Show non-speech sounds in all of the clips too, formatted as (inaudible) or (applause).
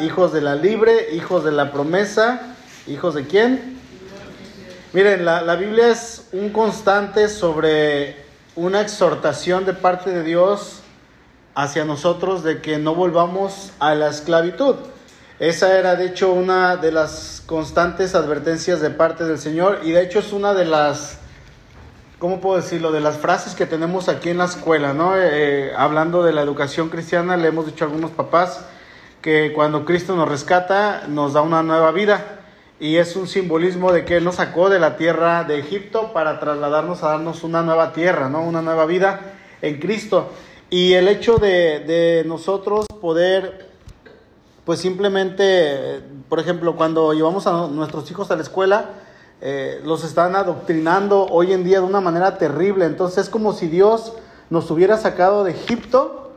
hijos de la libre, hijos de la promesa, hijos de quién? Miren, la, la Biblia es un constante sobre una exhortación de parte de Dios hacia nosotros de que no volvamos a la esclavitud. Esa era de hecho una de las constantes advertencias de parte del Señor y de hecho es una de las, ¿cómo puedo decirlo?, de las frases que tenemos aquí en la escuela, ¿no? Eh, hablando de la educación cristiana, le hemos dicho a algunos papás que cuando Cristo nos rescata nos da una nueva vida y es un simbolismo de que Él nos sacó de la tierra de Egipto para trasladarnos a darnos una nueva tierra, ¿no? Una nueva vida en Cristo. Y el hecho de, de nosotros poder pues simplemente, por ejemplo, cuando llevamos a nuestros hijos a la escuela, eh, los están adoctrinando hoy en día de una manera terrible. Entonces es como si Dios nos hubiera sacado de Egipto,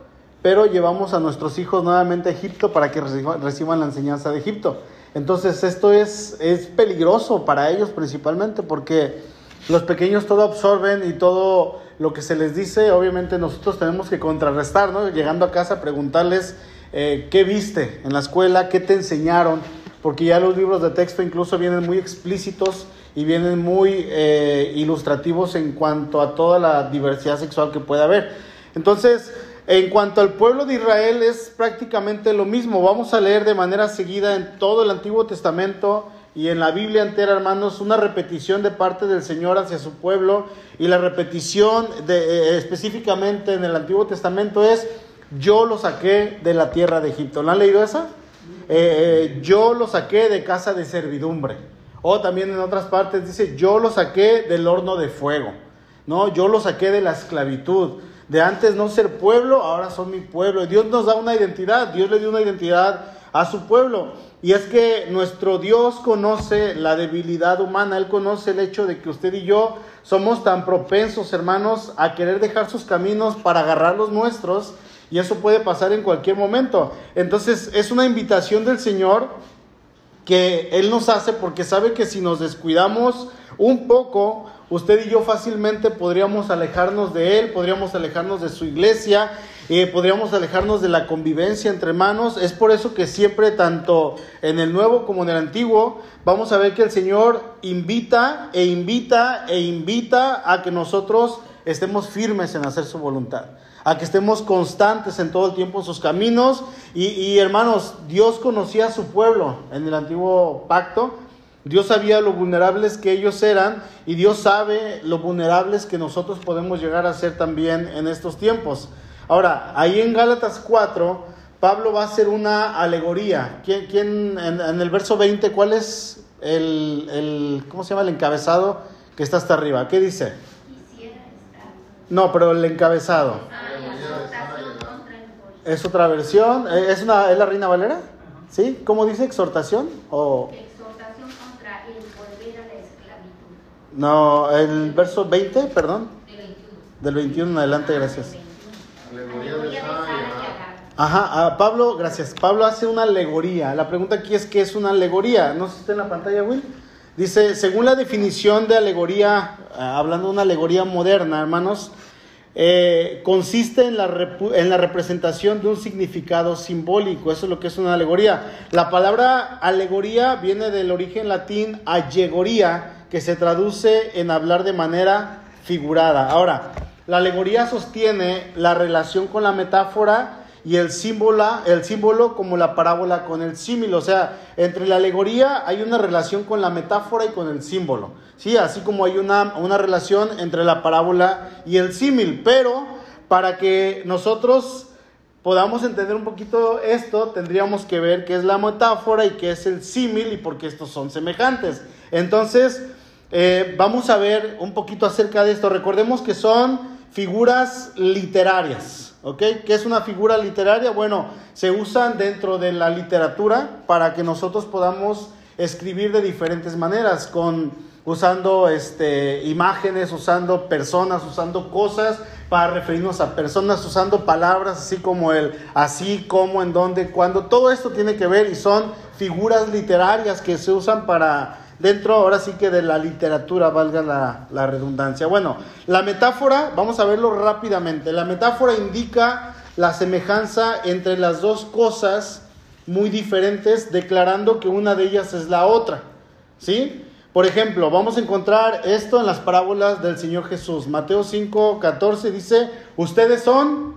pero llevamos a nuestros hijos nuevamente a Egipto para que reciban, la enseñanza de Egipto. Entonces esto es, es peligroso para ellos principalmente porque los pequeños todo absorben y todo lo que se les dice, obviamente nosotros tenemos que contrarrestar, ¿no? Llegando a casa, preguntarles eh, qué viste en la escuela, qué te enseñaron, porque ya los libros de texto incluso vienen muy explícitos y vienen muy eh, ilustrativos en cuanto a toda la diversidad sexual que puede haber. Entonces, en cuanto al pueblo de Israel es prácticamente lo mismo. Vamos a leer de manera seguida en todo el Antiguo Testamento y en la Biblia entera, hermanos, una repetición de parte del Señor hacia su pueblo. Y la repetición de, eh, específicamente en el Antiguo Testamento es yo lo saqué de la tierra de Egipto. ¿La han leído esa? Eh, eh, yo lo saqué de casa de servidumbre. O también en otras partes dice, yo lo saqué del horno de fuego. No, yo lo saqué de la esclavitud. De antes no ser pueblo, ahora son mi pueblo. Dios nos da una identidad. Dios le dio una identidad a su pueblo. Y es que nuestro Dios conoce la debilidad humana. Él conoce el hecho de que usted y yo somos tan propensos, hermanos, a querer dejar sus caminos para agarrar los nuestros y eso puede pasar en cualquier momento. Entonces es una invitación del Señor que Él nos hace porque sabe que si nos descuidamos un poco, usted y yo fácilmente podríamos alejarnos de Él, podríamos alejarnos de su iglesia, eh, podríamos alejarnos de la convivencia entre hermanos. Es por eso que siempre, tanto en el Nuevo como en el Antiguo, vamos a ver que el Señor invita e invita e invita a que nosotros estemos firmes en hacer su voluntad a que estemos constantes en todo el tiempo en sus caminos. Y, hermanos, Dios conocía a su pueblo en el antiguo pacto. Dios sabía lo vulnerables que ellos eran y Dios sabe lo vulnerables que nosotros podemos llegar a ser también en estos tiempos. Ahora, ahí en Gálatas 4, Pablo va a hacer una alegoría. ¿Quién, en, el verso 20, cuál es el, el, ¿cómo se llama? El encabezado que está hasta arriba. ¿Qué dice? No, pero el encabezado. Es otra versión. ¿Es, una, ¿Es la Reina Valera? ¿Sí? ¿Cómo dice? ¿Exhortación? O... Exhortación contra el volver a la esclavitud. No, el verso 20, perdón. Del 21 en adelante, gracias. Ajá, a Pablo, gracias. Pablo hace una alegoría. La pregunta aquí es: ¿qué es una alegoría? ¿No sé si está en la pantalla, Will? Dice: según la definición de alegoría, ah, hablando de una alegoría moderna, hermanos, eh, consiste en la, en la representación de un significado simbólico. Eso es lo que es una alegoría. La palabra alegoría viene del origen latín allegoría, que se traduce en hablar de manera figurada. Ahora, la alegoría sostiene la relación con la metáfora y el símbolo, el símbolo como la parábola con el símil. O sea, entre la alegoría hay una relación con la metáfora y con el símbolo. ¿sí? Así como hay una, una relación entre la parábola y el símil. Pero para que nosotros podamos entender un poquito esto, tendríamos que ver qué es la metáfora y qué es el símil y por qué estos son semejantes. Entonces, eh, vamos a ver un poquito acerca de esto. Recordemos que son figuras literarias. ¿Ok? ¿Qué es una figura literaria? Bueno, se usan dentro de la literatura para que nosotros podamos escribir de diferentes maneras, con, usando este, imágenes, usando personas, usando cosas para referirnos a personas, usando palabras así como el así, cómo, en dónde, cuándo. Todo esto tiene que ver y son figuras literarias que se usan para dentro ahora sí que de la literatura, valga la, redundancia. Bueno, la metáfora, vamos a verlo rápidamente, la metáfora indica la semejanza entre las dos cosas muy diferentes, declarando que una de ellas es la otra. ¿Sí? Por ejemplo, vamos a encontrar esto en las parábolas del Señor Jesús. Mateo 5, 14 dice, ustedes son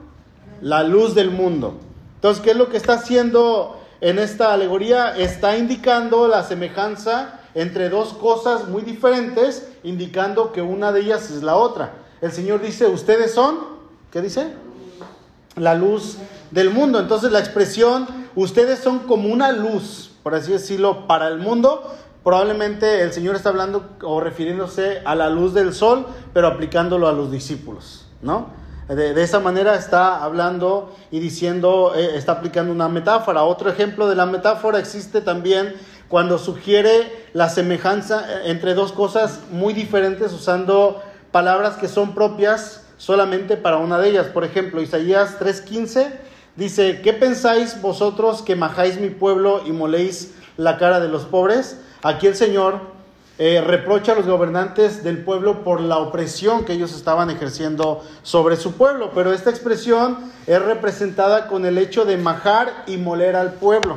la luz del mundo. Entonces, ¿qué es lo que está haciendo en esta alegoría? Está indicando la semejanza entre dos cosas muy diferentes, indicando que una de ellas es la otra. El Señor dice, ustedes son, ¿qué dice? La luz del mundo. Entonces la expresión, ustedes son como una luz, por así decirlo, para el mundo, probablemente el Señor está hablando o refiriéndose a la luz del sol, pero aplicándolo a los discípulos, ¿no? De, esa manera está hablando y diciendo, eh, está aplicando una metáfora. Otro ejemplo de la metáfora existe también cuando sugiere la semejanza eh, entre dos cosas muy diferentes usando palabras que son propias solamente para una de ellas. Por ejemplo, Isaías 3:15 dice, ¿qué pensáis vosotros que majáis mi pueblo y moléis la cara de los pobres? Aquí el Señor eh, reprocha a los gobernantes del pueblo por la opresión que ellos estaban ejerciendo sobre su pueblo, pero esta expresión es representada con el hecho de majar y moler al pueblo.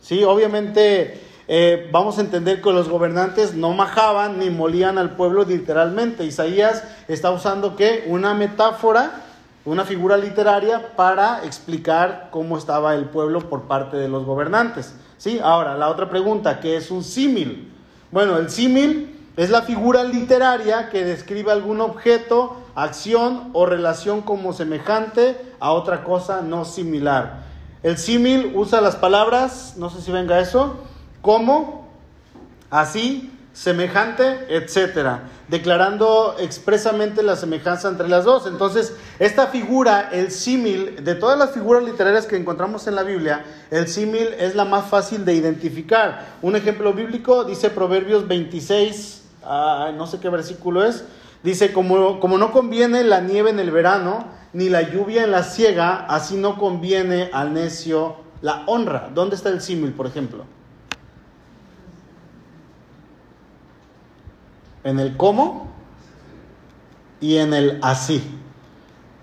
Sí, obviamente eh, vamos a entender que los gobernantes no majaban ni molían al pueblo literalmente. Isaías está usando ¿qué? Una metáfora, una figura literaria para explicar cómo estaba el pueblo por parte de los gobernantes. ¿Sí? Ahora, la otra pregunta, ¿qué es un símil? Bueno, el símil es la figura literaria que describe algún objeto, acción o relación como semejante a otra cosa no similar. El símil usa las palabras, no sé si venga eso, como, así, semejante, etcétera, declarando expresamente la semejanza entre las dos. Entonces, esta figura, el símil, de todas las figuras literarias que encontramos en la Biblia, el símil es la más fácil de identificar. Un ejemplo bíblico dice Proverbios 26, no sé qué versículo es, dice, como, como no conviene la nieve en el verano, ni la lluvia en la siega, así no conviene al necio la honra. ¿Dónde está el símil, por ejemplo? En el cómo y en el así.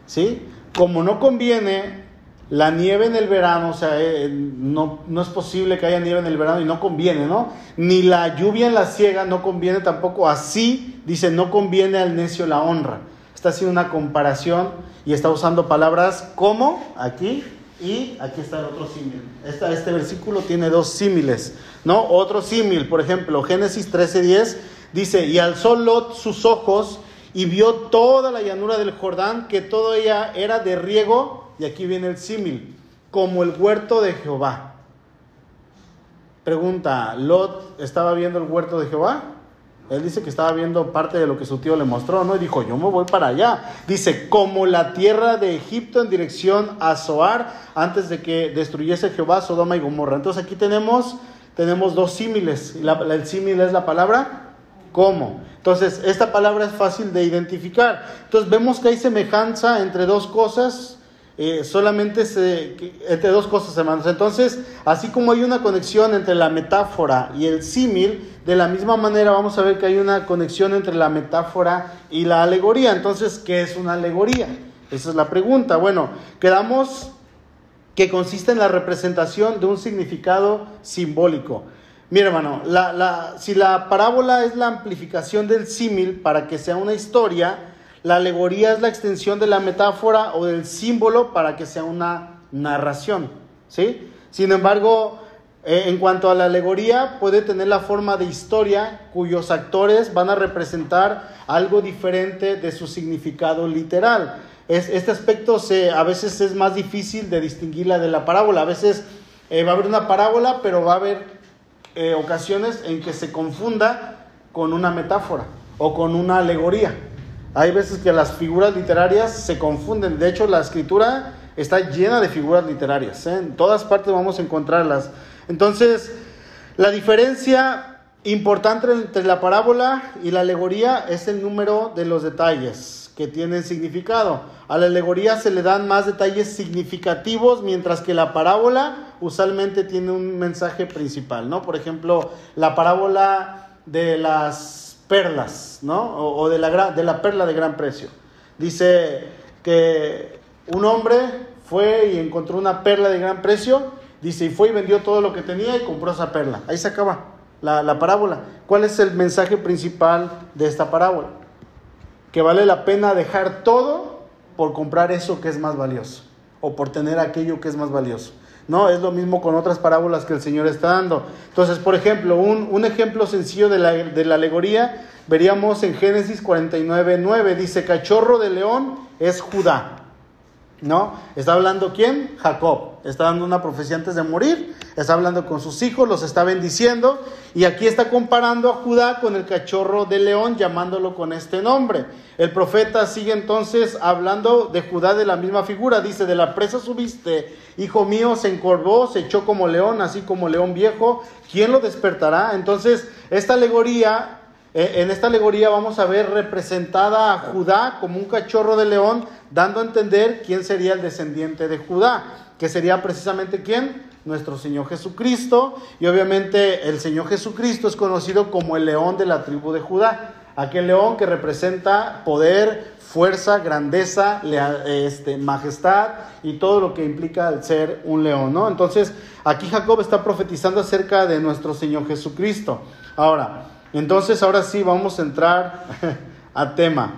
¿Sí? Como no conviene la nieve en el verano, o sea, eh, no, no, es posible que haya nieve en el verano y no conviene, ¿no? Ni la lluvia en la siega no conviene tampoco. Así, dice, no conviene al necio la honra. Está haciendo una comparación y está usando palabras como aquí y aquí está el otro símil. Este, este versículo tiene dos símiles, ¿no? Otro símil, por ejemplo, Génesis 13:10 Dice, y alzó Lot sus ojos y vio toda la llanura del Jordán, que todo ella era de riego, y aquí viene el símil, como el huerto de Jehová. Pregunta, ¿Lot estaba viendo el huerto de Jehová? Él dice que estaba viendo parte de lo que su tío le mostró, ¿no? Y dijo, yo me voy para allá. Dice, como la tierra de Egipto en dirección a Zoar, antes de que destruyese Jehová Sodoma y Gomorra. Entonces aquí tenemos, tenemos dos símiles. el símil es la palabra ¿Cómo? Entonces, esta palabra es fácil de identificar. Entonces, vemos que hay semejanza entre dos cosas, eh, solamente se, entre dos cosas, hermanos. Entonces, así como hay una conexión entre la metáfora y el símil, de la misma manera vamos a ver que hay una conexión entre la metáfora y la alegoría. Entonces, ¿qué es una alegoría? Esa es la pregunta. Bueno, quedamos que consiste en la representación de un significado simbólico. Mira, hermano, si la parábola es la amplificación del símil para que sea una historia, la alegoría es la extensión de la metáfora o del símbolo para que sea una narración. ¿sí? Sin embargo, eh, en cuanto a la alegoría, puede tener la forma de historia cuyos actores van a representar algo diferente de su significado literal. este aspecto se, a veces es más difícil de distinguirla de la parábola. A veces eh, va a haber una parábola, pero va a haber eh, ocasiones en que se confunda con una metáfora o con una alegoría. Hay veces que las figuras literarias se confunden. De hecho, la escritura está llena de figuras literarias. ¿eh? En todas partes vamos a encontrarlas. Entonces, la diferencia importante entre la parábola y la alegoría es el número de los detalles que tienen significado. A la alegoría se le dan más detalles significativos, mientras que la parábola usualmente tiene un mensaje principal, ¿no? Por ejemplo, la parábola de las perlas, ¿no? O, de, la, de la perla de gran precio. Dice que un hombre fue y encontró una perla de gran precio Dice, y fue y vendió todo lo que tenía y compró esa perla. Ahí se acaba la, la parábola. ¿Cuál es el mensaje principal de esta parábola? Que vale la pena dejar todo por comprar eso que es más valioso o por tener aquello que es más valioso. No, es lo mismo con otras parábolas que el Señor está dando. Entonces, por ejemplo, un, un ejemplo sencillo de la, de la, alegoría, veríamos en Génesis 49, 9, dice, cachorro de león es Judá. ¿No? ¿Está hablando quién? Jacob. Está dando una profecía antes de morir. Está hablando con sus hijos, los está bendiciendo. Y aquí está comparando a Judá con el cachorro de león, llamándolo con este nombre. El profeta sigue entonces hablando de Judá de la misma figura. Dice, de la presa subiste, hijo mío, se encorvó, se echó como león, así como león viejo. ¿Quién lo despertará? Entonces, esta alegoría en esta alegoría vamos a ver representada a Judá como un cachorro de león, dando a entender quién sería el descendiente de Judá, que sería precisamente quién, nuestro Señor Jesucristo, y obviamente el Señor Jesucristo es conocido como el león de la tribu de Judá, aquel león que representa poder, fuerza, grandeza, este, majestad y todo lo que implica el ser un león, ¿no? Entonces, aquí Jacob está profetizando acerca de nuestro Señor Jesucristo. Ahora, entonces, ahora sí, vamos a entrar (laughs) a tema.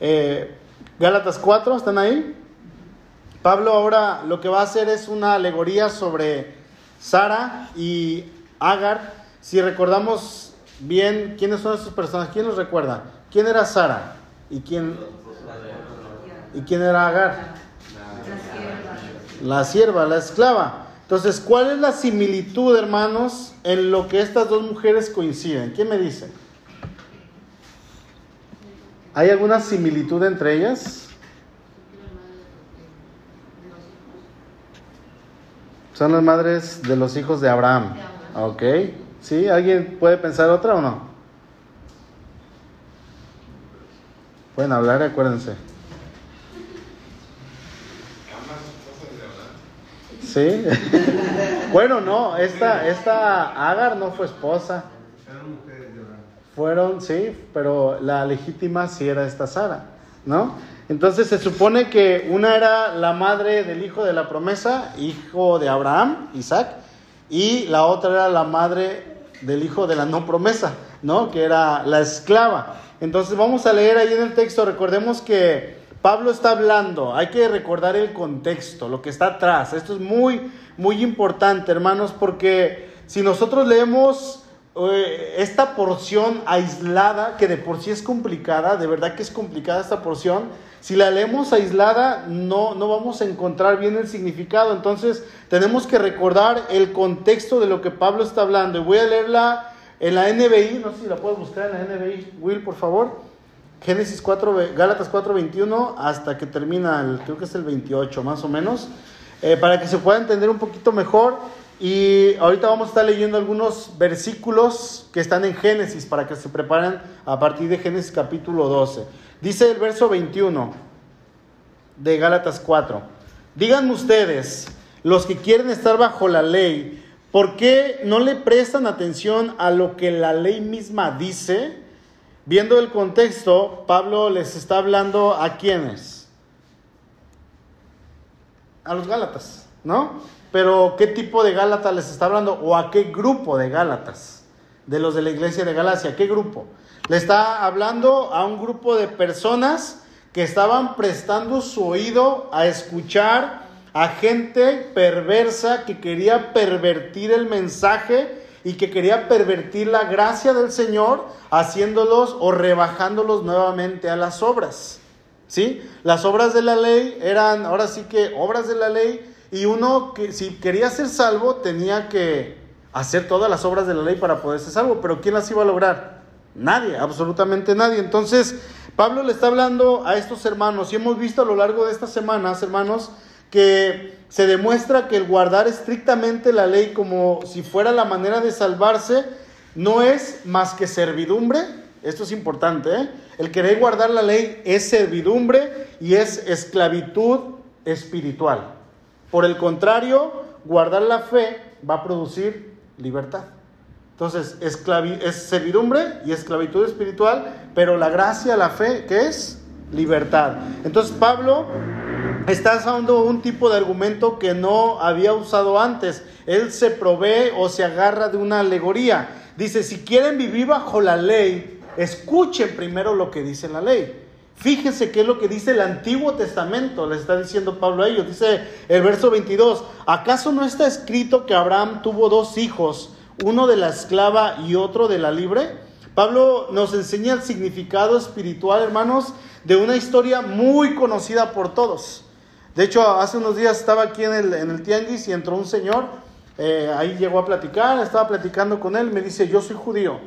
Eh, Gálatas 4, ¿están ahí? Pablo ahora lo que va a hacer es una alegoría sobre Sara y Agar. Si recordamos bien quiénes son esas personas, ¿quién los recuerda? ¿Quién era Sara? ¿Y quién, ¿y quién era Agar? La sierva, la esclava. Entonces, ¿cuál es la similitud, hermanos, en lo que estas dos mujeres coinciden? ¿Quién me dice? ¿Hay alguna similitud entre ellas? Son las madres de los hijos de Abraham. Ok. ¿Sí? ¿Alguien puede pensar otra o no? Pueden hablar, acuérdense. Sí. (laughs) bueno, no, esta, esta Agar no fue esposa. Fueron, sí, pero la legítima sí era esta Sara, ¿no? Entonces se supone que una era la madre del hijo de la promesa, hijo de Abraham, Isaac, y la otra era la madre del hijo de la no promesa, ¿no? Que era la esclava. Entonces vamos a leer ahí en el texto, recordemos que Pablo está hablando, hay que recordar el contexto, lo que está atrás. Esto es muy, muy importante, hermanos, porque si nosotros leemos eh, esta porción aislada, que de por sí es complicada, de verdad que es complicada esta porción, si la leemos aislada no, no vamos a encontrar bien el significado. Entonces tenemos que recordar el contexto de lo que Pablo está hablando. Y voy a leerla en la NBI, no sé si la puedes buscar en la NBI, Will, por favor. Génesis 4, Gálatas 4:21 hasta que termina, el, creo que es el 28 más o menos, eh, para que se pueda entender un poquito mejor. Y ahorita vamos a estar leyendo algunos versículos que están en Génesis para que se preparen a partir de Génesis capítulo 12. Dice el verso 21 de Gálatas 4. Díganme ustedes, los que quieren estar bajo la ley, ¿por qué no le prestan atención a lo que la ley misma dice? Viendo el contexto, Pablo les está hablando a quiénes? A los Gálatas, ¿no? Pero ¿qué tipo de Gálatas les está hablando? ¿O a qué grupo de Gálatas? De los de la iglesia de Galacia, ¿qué grupo? Le está hablando a un grupo de personas que estaban prestando su oído a escuchar a gente perversa que quería pervertir el mensaje y que quería pervertir la gracia del Señor haciéndolos o rebajándolos nuevamente a las obras. ¿Sí? Las obras de la ley eran ahora sí que obras de la ley y uno que si quería ser salvo tenía que hacer todas las obras de la ley para poder ser salvo, pero ¿quién las iba a lograr? Nadie, absolutamente nadie. Entonces, Pablo le está hablando a estos hermanos y hemos visto a lo largo de estas semanas, hermanos, que se demuestra que el guardar estrictamente la ley como si fuera la manera de salvarse no es más que servidumbre. Esto es importante. ¿eh? El querer guardar la ley es servidumbre y es esclavitud espiritual. Por el contrario, guardar la fe va a producir libertad. Entonces, es servidumbre y esclavitud espiritual, pero la gracia, la fe, ¿qué es? Libertad. Entonces, Pablo está usando un tipo de argumento que no había usado antes. Él se provee o se agarra de una alegoría. Dice, si quieren vivir bajo la ley, escuchen primero lo que dice la ley. Fíjense qué es lo que dice el Antiguo Testamento, le está diciendo Pablo a ellos. Dice el verso 22, ¿acaso no está escrito que Abraham tuvo dos hijos, uno de la esclava y otro de la libre? Pablo nos enseña el significado espiritual, hermanos, de una historia muy conocida por todos. De hecho, hace unos días estaba aquí en el, en el tianguis y entró un señor, eh, ahí llegó a platicar, estaba platicando con él, me dice, yo soy judío,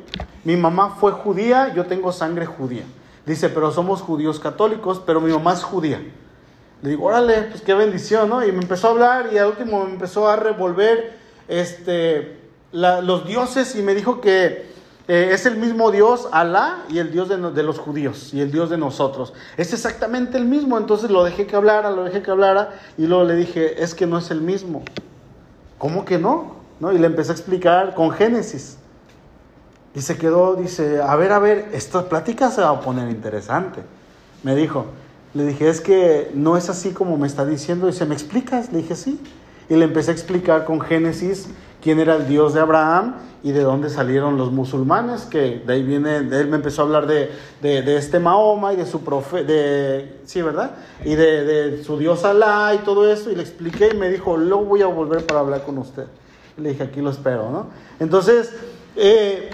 mi mamá fue judía, yo tengo sangre judía. Dice, pero somos judíos católicos, pero mi mamá es judía. Le digo, órale, pues qué bendición, ¿no? Y me empezó a hablar y al último me empezó a revolver este, los dioses y me dijo que eh, es el mismo Dios, Alá, y el Dios de, los judíos y el Dios de nosotros. Es exactamente el mismo, entonces lo dejé que hablara, lo dejé que hablara y luego le dije, es que no es el mismo. ¿Cómo que no? ¿No? Y le empecé a explicar con Génesis. Y se quedó, dice, a ver, a ver, esta plática se va a poner interesante. Me dijo, le dije, es que no es así como me está diciendo. Dice, ¿me explicas? Le dije, sí. Y le empecé a explicar con Génesis quién era el Dios de Abraham y de dónde salieron los musulmanes, que de ahí viene, él me empezó a hablar de, de, este Mahoma y de su profe, de, sí, ¿verdad? Y de, de, su Dios Alá y todo eso, y le expliqué y me dijo, luego voy a volver para hablar con usted. Le dije, aquí lo espero, ¿no? Entonces, eh,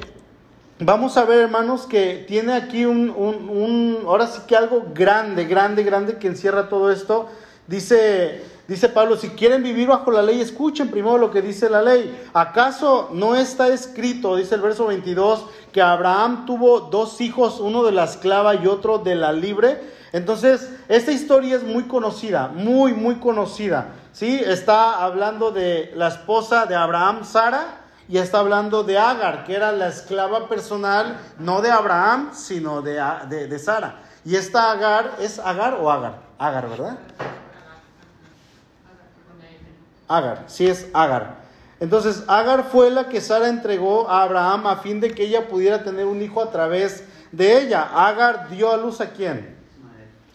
vamos a ver, hermanos, que tiene aquí un, un, ahora sí que algo grande, grande, grande que encierra todo esto. Dice, dice Pablo, si quieren vivir bajo la ley, escuchen primero lo que dice la ley. ¿Acaso no está escrito, dice el verso 22, que Abraham tuvo dos hijos, uno de la esclava y otro de la libre? Entonces, esta historia es muy conocida, muy, muy conocida. ¿sí? Está hablando de la esposa de Abraham, Sara, y está hablando de Agar, que era la esclava personal, no de Abraham, sino de, de, Sara. Y esta Agar, ¿es Agar o Agar? Agar, ¿verdad? Agar, sí es Agar. Entonces, Agar fue la que Sara entregó a Abraham a fin de que ella pudiera tener un hijo a través de ella. Agar dio a luz a quién?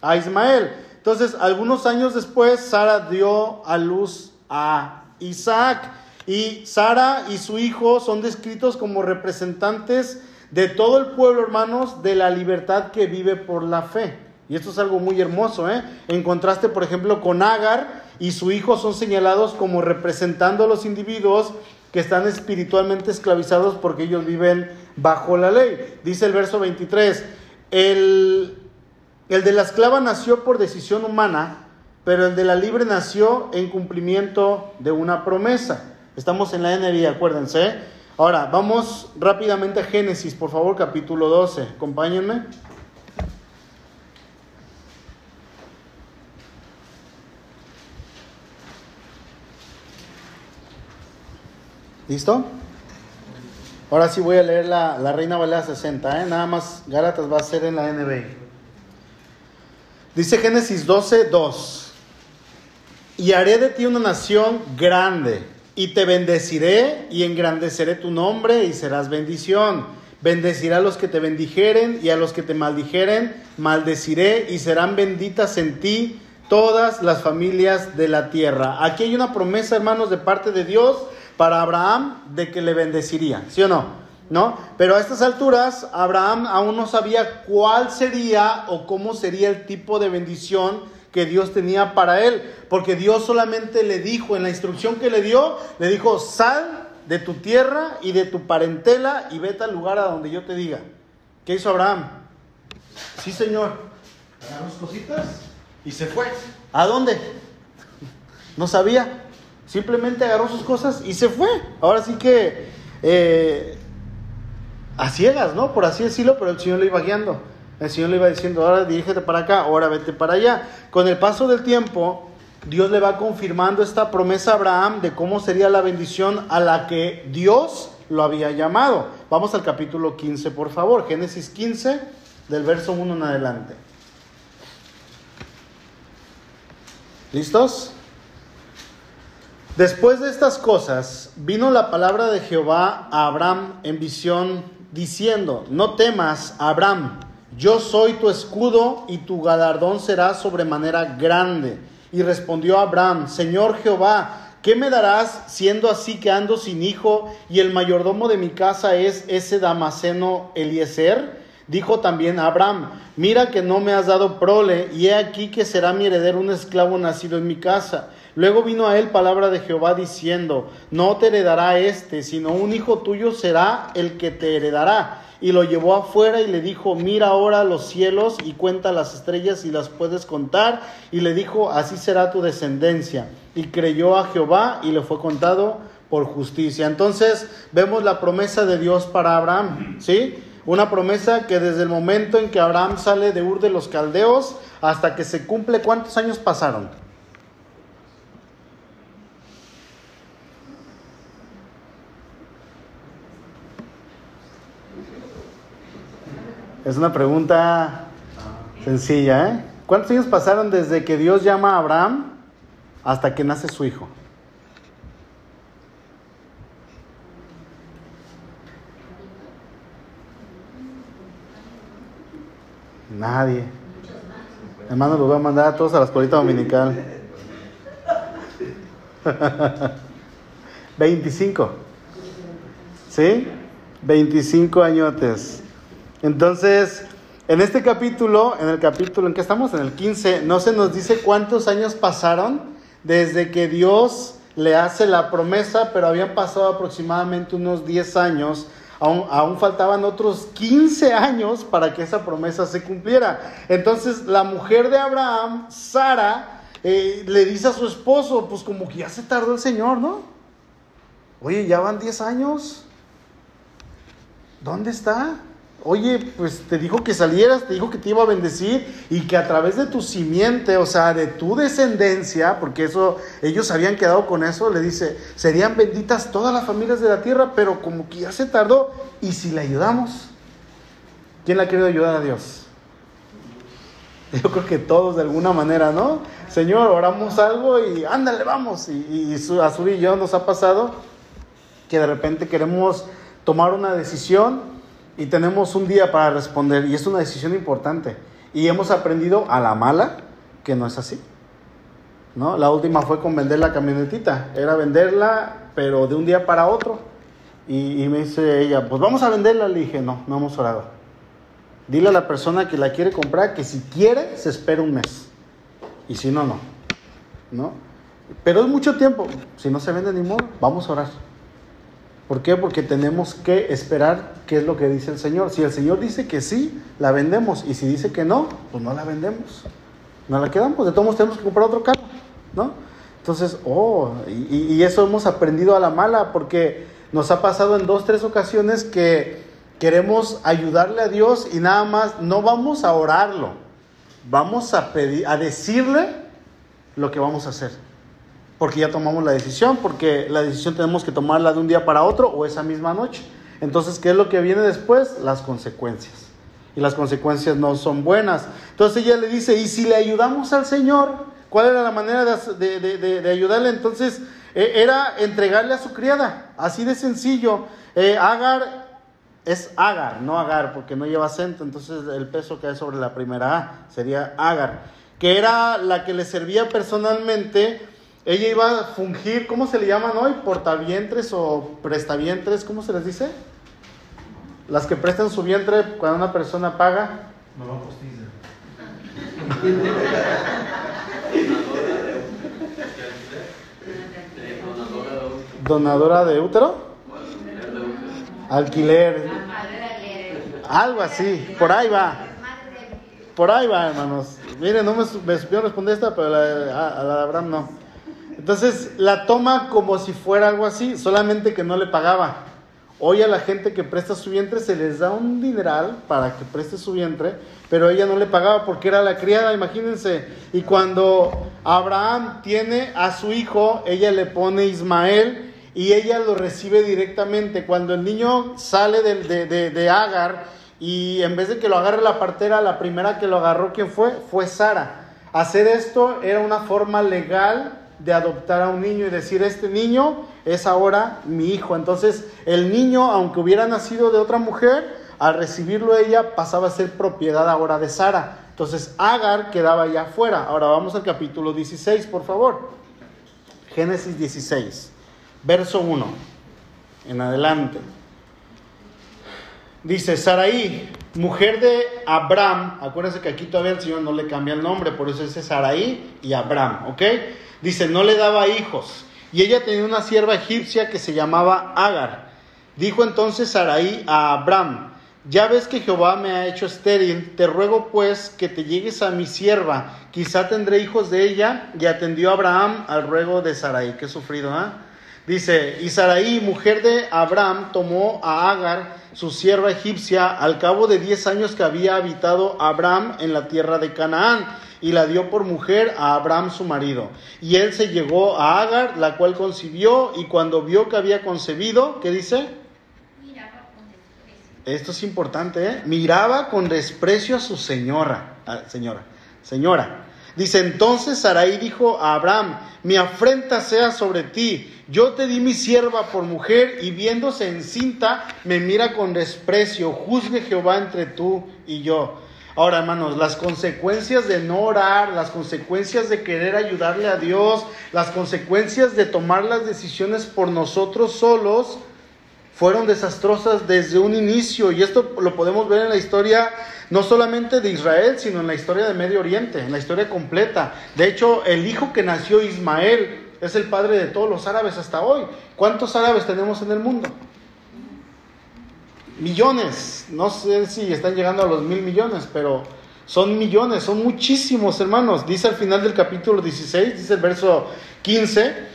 A Ismael. Entonces, algunos años después, Sara dio a luz a Isaac. Y Sara y su hijo son descritos como representantes de todo el pueblo, hermanos, de la libertad que vive por la fe. Y esto es algo muy hermoso, ¿eh? En contraste, por ejemplo, con Agar y su hijo son señalados como representando a los individuos que están espiritualmente esclavizados porque ellos viven bajo la ley. Dice el verso 23, el, el de la esclava nació por decisión humana, pero el de la libre nació en cumplimiento de una promesa. Estamos en la NBI, acuérdense. Ahora, vamos rápidamente a Génesis, por favor, capítulo 12. Acompáñenme. ¿Listo? Ahora sí voy a leer la, Reina Valera 60, ¿eh? nada más Gálatas va a ser en la NBI. Dice Génesis 12, 2. Y haré de ti una nación grande y te bendeciré y engrandeceré tu nombre y serás bendición. Bendeciré a los que te bendijeren y a los que te maldijeren, maldeciré y serán benditas en ti todas las familias de la tierra. Aquí hay una promesa, hermanos, de parte de Dios para Abraham de que le bendeciría, ¿sí o no? ¿No? Pero a estas alturas Abraham aún no sabía cuál sería o cómo sería el tipo de bendición que Dios tenía para él, porque Dios solamente le dijo, en la instrucción que le dio, le dijo, sal de tu tierra y de tu parentela y vete al lugar a donde yo te diga. ¿Qué hizo Abraham? Sí, Señor. Agarró sus cositas y se fue. ¿A dónde? No sabía. Simplemente agarró sus cosas y se fue. Ahora sí que eh, a ciegas, ¿no? Por así decirlo, pero el Señor lo iba guiando. El Señor le iba diciendo, ahora dirígete para acá, ahora vete para allá. Con el paso del tiempo, Dios le va confirmando esta promesa a Abraham de cómo sería la bendición a la que Dios lo había llamado. Vamos al capítulo 15, por favor. Génesis 15, del verso 1 en adelante. ¿Listos? Después de estas cosas, vino la palabra de Jehová a Abraham en visión, diciendo, no temas, Abraham yo soy tu escudo y tu galardón será sobremanera grande. Y respondió Abraham, Señor Jehová, ¿qué me darás siendo así que ando sin hijo y el mayordomo de mi casa es ese Damaseno Eliezer? Dijo también Abraham, mira que no me has dado prole, y he aquí que será mi heredero un esclavo nacido en mi casa. Luego vino a él palabra de Jehová diciendo, no te heredará este, sino un hijo tuyo será el que te heredará. Y lo llevó afuera y le dijo, mira ahora los cielos y cuenta las estrellas y las puedes contar. Y le dijo, así será tu descendencia. Y creyó a Jehová y le fue contado por justicia. Entonces vemos la promesa de Dios para Abraham, ¿sí? Una promesa que desde el momento en que Abraham sale de Ur de los Caldeos hasta que se cumple, ¿cuántos años pasaron? Es una pregunta sencilla, ¿eh? ¿Cuántos años pasaron desde que Dios llama a Abraham hasta que nace su hijo? Nadie. Hermano, los voy a mandar a todos a la escuelita dominical. (laughs) 25. ¿Sí? 25 añotes. Entonces, en este capítulo, en el capítulo en que estamos, en el 15, no se nos dice cuántos años pasaron desde que Dios le hace la promesa, pero habían pasado aproximadamente unos 10 años Aún, faltaban otros 15 años para que esa promesa se cumpliera. Entonces la mujer de Abraham, Sara, eh, le dice a su esposo, pues como que ya se tardó el Señor, ¿no? Oye, ya van 10 años. ¿Dónde está? Oye, pues te dijo que salieras, te dijo que te iba a bendecir y que a través de tu simiente, o sea, de tu descendencia, porque eso, ellos habían quedado con eso, le dice, serían benditas todas las familias de la tierra, pero como que ya se tardó, ¿y si le ayudamos? ¿Quién le ha querido ayudar a Dios? (laughs) Yo creo que todos de alguna manera, ¿no? Señor, oramos algo y ándale, vamos. Y, y Azul y yo nos ha pasado que de repente queremos tomar una decisión y tenemos un día para responder y es una decisión importante. Y hemos aprendido a la mala que no es así. ¿no? La última fue con vender la camionetita. Era venderla, pero de un día para otro. Y, me dice ella, pues vamos a venderla. Le dije, no, no hemos orado. Dile a la persona que la quiere comprar que si quiere, se espera un mes. Y si no, no. ¿No? Pero es mucho tiempo. Si no se vende ni modo, vamos a orar. ¿Por qué? Porque tenemos que esperar qué es lo que dice el Señor. Si el Señor dice que sí, la vendemos. Y si dice que no, pues no la vendemos. No la quedamos. De todos modos tenemos que comprar otro carro. ¿No? Entonces, oh, y, y eso hemos aprendido a la mala porque nos ha pasado en dos, tres ocasiones que queremos ayudarle a Dios y nada más no vamos a orarlo. Vamos a pedir, a decirle lo que vamos a hacer porque ya tomamos la decisión, porque la decisión tenemos que tomarla de un día para otro o esa misma noche. Entonces, ¿qué es lo que viene después? Las consecuencias. Y las consecuencias no son buenas. Entonces ella le dice, ¿y si le ayudamos al Señor? ¿Cuál era la manera de, ayudarle? Entonces, eh, era entregarle a su criada, así de sencillo. Eh, Agar es Agar, no Agar, porque no lleva acento, entonces el peso cae sobre la primera A, sería Agar, que era la que le servía personalmente ella iba a fungir, ¿cómo se le llaman hoy? Portavientres o prestavientres, ¿cómo se les dice? Las que prestan su vientre cuando una persona paga. Mamá postiza. Donadora de útero. Alquiler. Algo así, por ahí va. Por ahí va, hermanos. Miren, no me, me supieron responder esta, pero a la de Abraham no. Entonces la toma como si fuera algo así, solamente que no le pagaba. Hoy a la gente que presta su vientre se les da un dineral para que preste su vientre, pero ella no le pagaba porque era la criada, imagínense. Y cuando Abraham tiene a su hijo, ella le pone Ismael y ella lo recibe directamente. Cuando el niño sale de, de, de Agar y en vez de que lo agarre la partera, la primera que lo agarró, ¿quién fue? Fue Sara. Hacer esto era una forma legal de adoptar a un niño y decir, este niño es ahora mi hijo. Entonces, el niño, aunque hubiera nacido de otra mujer, al recibirlo ella pasaba a ser propiedad ahora de Sara. Entonces Agar quedaba ya afuera. Ahora vamos al capítulo 16, por favor. Génesis 16, verso 1 en adelante. Dice, Saraí, mujer de Abraham, acuérdense que aquí todavía el Señor no le cambia el nombre, por eso dice Saraí y Abraham, ¿ok? Dice, no le daba hijos. Y ella tenía una sierva egipcia que se llamaba Agar. Dijo entonces Saraí a Abraham, ya ves que Jehová me ha hecho estéril, te ruego pues que te llegues a mi sierva, quizá tendré hijos de ella. Y atendió Abraham al ruego de Sarai, que sufrido, ¿ah? Dice, y Sarai, mujer de Abraham, tomó a Agar, su sierva egipcia, al cabo de diez años que había habitado Abraham en la tierra de Canaán, y la dio por mujer a Abraham su marido. Y él se llegó a Agar, la cual concibió, y cuando vio que había concebido, ¿qué dice? Esto es importante, ¿eh? Miraba con desprecio a su señora, señora, señora. Dice, entonces Sarai dijo a Abraham, mi afrenta sea sobre ti, yo te di mi sierva por mujer y viéndose encinta me mira con desprecio, juzgue Jehová entre tú y yo. Ahora, hermanos, las consecuencias de no orar, las consecuencias de querer ayudarle a Dios, las consecuencias de tomar las decisiones por nosotros solos, fueron desastrosas desde un inicio y esto lo podemos ver en la historia no solamente de Israel, sino en la historia de Medio Oriente, en la historia completa. De hecho, el hijo que nació Ismael es el padre de todos los árabes hasta hoy. ¿Cuántos árabes tenemos en el mundo? Millones, no sé si están llegando a los mil millones, pero son millones, son muchísimos hermanos. Dice al final del capítulo 16, dice el verso 15,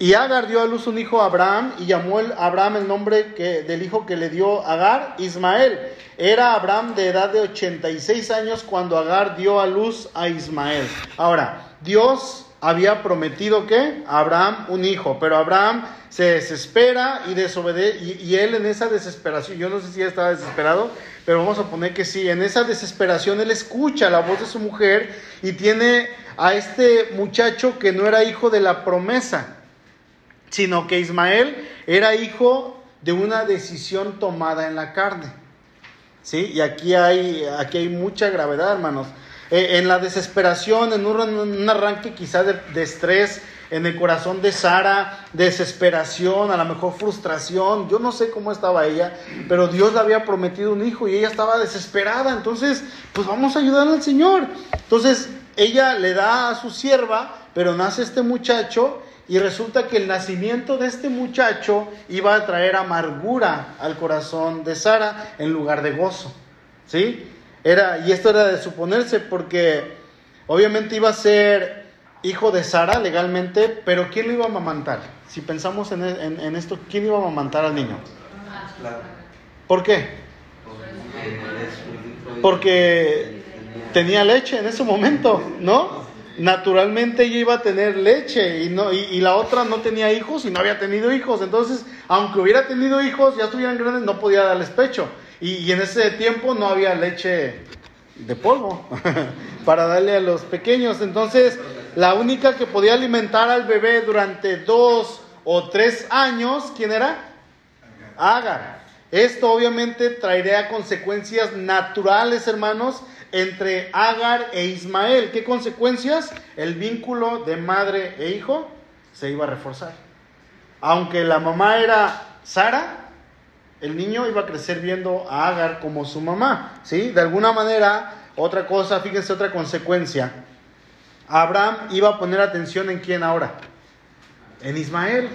y Agar dio a luz un hijo a Abraham y llamó el Abraham el nombre que, del hijo que le dio Agar, Ismael. Era Abraham de edad de 86 años cuando Agar dio a luz a Ismael. Ahora, Dios había prometido que Abraham un hijo, pero Abraham se desespera y desobedece, y, y, él en esa desesperación, yo no sé si él estaba desesperado, pero vamos a poner que sí, en esa desesperación él escucha la voz de su mujer y tiene a este muchacho que no era hijo de la promesa sino que Ismael era hijo de una decisión tomada en la carne. ¿Sí? Y aquí hay, aquí hay mucha gravedad, hermanos. Eh, en la desesperación, en un, arranque quizá de, de, estrés, en el corazón de Sara, desesperación, a lo mejor frustración, yo no sé cómo estaba ella, pero Dios le había prometido un hijo y ella estaba desesperada, entonces, pues vamos a ayudar al Señor. Entonces, ella le da a su sierva, pero nace este muchacho y resulta que el nacimiento de este muchacho iba a traer amargura al corazón de Sara en lugar de gozo. ¿Sí? Era, y esto era de suponerse porque obviamente iba a ser hijo de Sara legalmente, pero ¿quién lo iba a amamantar? Si pensamos en, esto, ¿quién iba a amamantar al niño? ¿Por qué? Porque tenía leche en ese momento, ¿no? Naturalmente ella iba a tener leche y, no, y, la otra no tenía hijos y no había tenido hijos. Entonces, aunque hubiera tenido hijos, ya estuvieran grandes, no podía darles pecho. Y, y en ese tiempo no había leche de polvo (laughs) para darle a los pequeños. Entonces, la única que podía alimentar al bebé durante dos o tres años, ¿quién era? Agar. Esto obviamente traería consecuencias naturales, hermanos, entre Agar e Ismael. ¿Qué consecuencias? El vínculo de madre e hijo se iba a reforzar. Aunque la mamá era Sara, el niño iba a crecer viendo a Agar como su mamá. ¿sí? De alguna manera, otra cosa, fíjense otra consecuencia. Abraham iba a poner atención en quién ahora? En Ismael.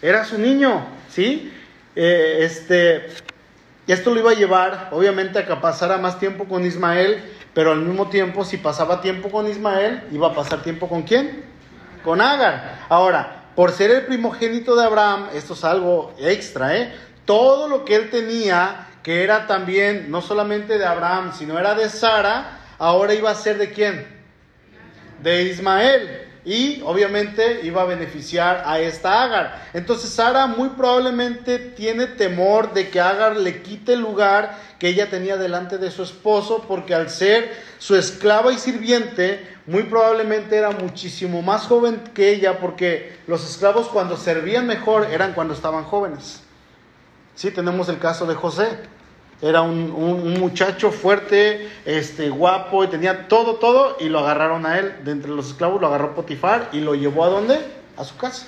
Era su niño, ¿sí? Eh, este, y esto lo iba a llevar, obviamente, a que pasara más tiempo con Ismael, pero al mismo tiempo, si pasaba tiempo con Ismael, iba a pasar tiempo con quién? Con Agar. Ahora, por ser el primogénito de Abraham, esto es algo extra, ¿eh? Todo lo que él tenía, que era también no solamente de Abraham, sino era de Sara, ahora iba a ser de quién? De Ismael y obviamente iba a beneficiar a esta Agar. Entonces Sara muy probablemente tiene temor de que Agar le quite el lugar que ella tenía delante de su esposo, porque al ser su esclava y sirviente, muy probablemente era muchísimo más joven que ella, porque los esclavos cuando servían mejor eran cuando estaban jóvenes. Sí, tenemos el caso de José. Era un, un, muchacho fuerte, este, guapo, y tenía todo, todo, y lo agarraron a él. De entre los esclavos lo agarró Potifar y lo llevó a dónde? A su casa,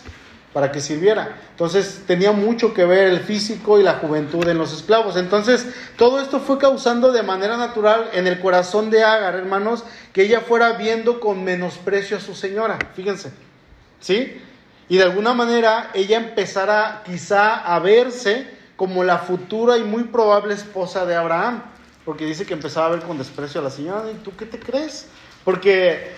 para que sirviera. Entonces tenía mucho que ver el físico y la juventud en los esclavos. Entonces todo esto fue causando de manera natural en el corazón de Agar, hermanos, que ella fuera viendo con menosprecio a su señora. Fíjense, ¿sí? Y de alguna manera ella empezara quizá a verse como la futura y muy probable esposa de Abraham, porque dice que empezaba a ver con desprecio a la señora, ¿y tú qué te crees? Porque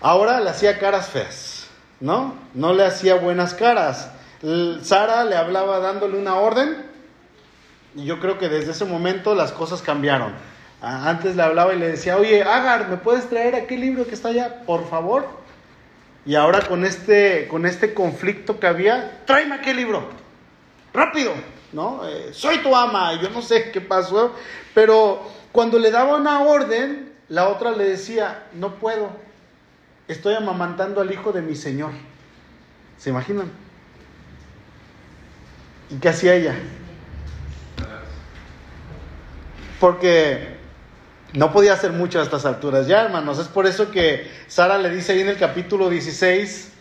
ahora le hacía caras feas, ¿no? No le hacía buenas caras. Sara le hablaba dándole una orden, y yo creo que desde ese momento las cosas cambiaron. Antes le hablaba y le decía, oye, Agar, ¿me puedes traer aquel libro que está allá, por favor? Y ahora con este, con este conflicto que había, tráeme aquel libro, rápido. ¿No? Eh, soy tu ama, y yo no sé qué pasó, pero cuando le daba una orden, la otra le decía, no puedo, estoy amamantando al hijo de mi señor. ¿Se imaginan? ¿Y qué hacía ella? Porque no podía hacer mucho a estas alturas ya, hermanos. Es por eso que Sara le dice ahí en el capítulo 16,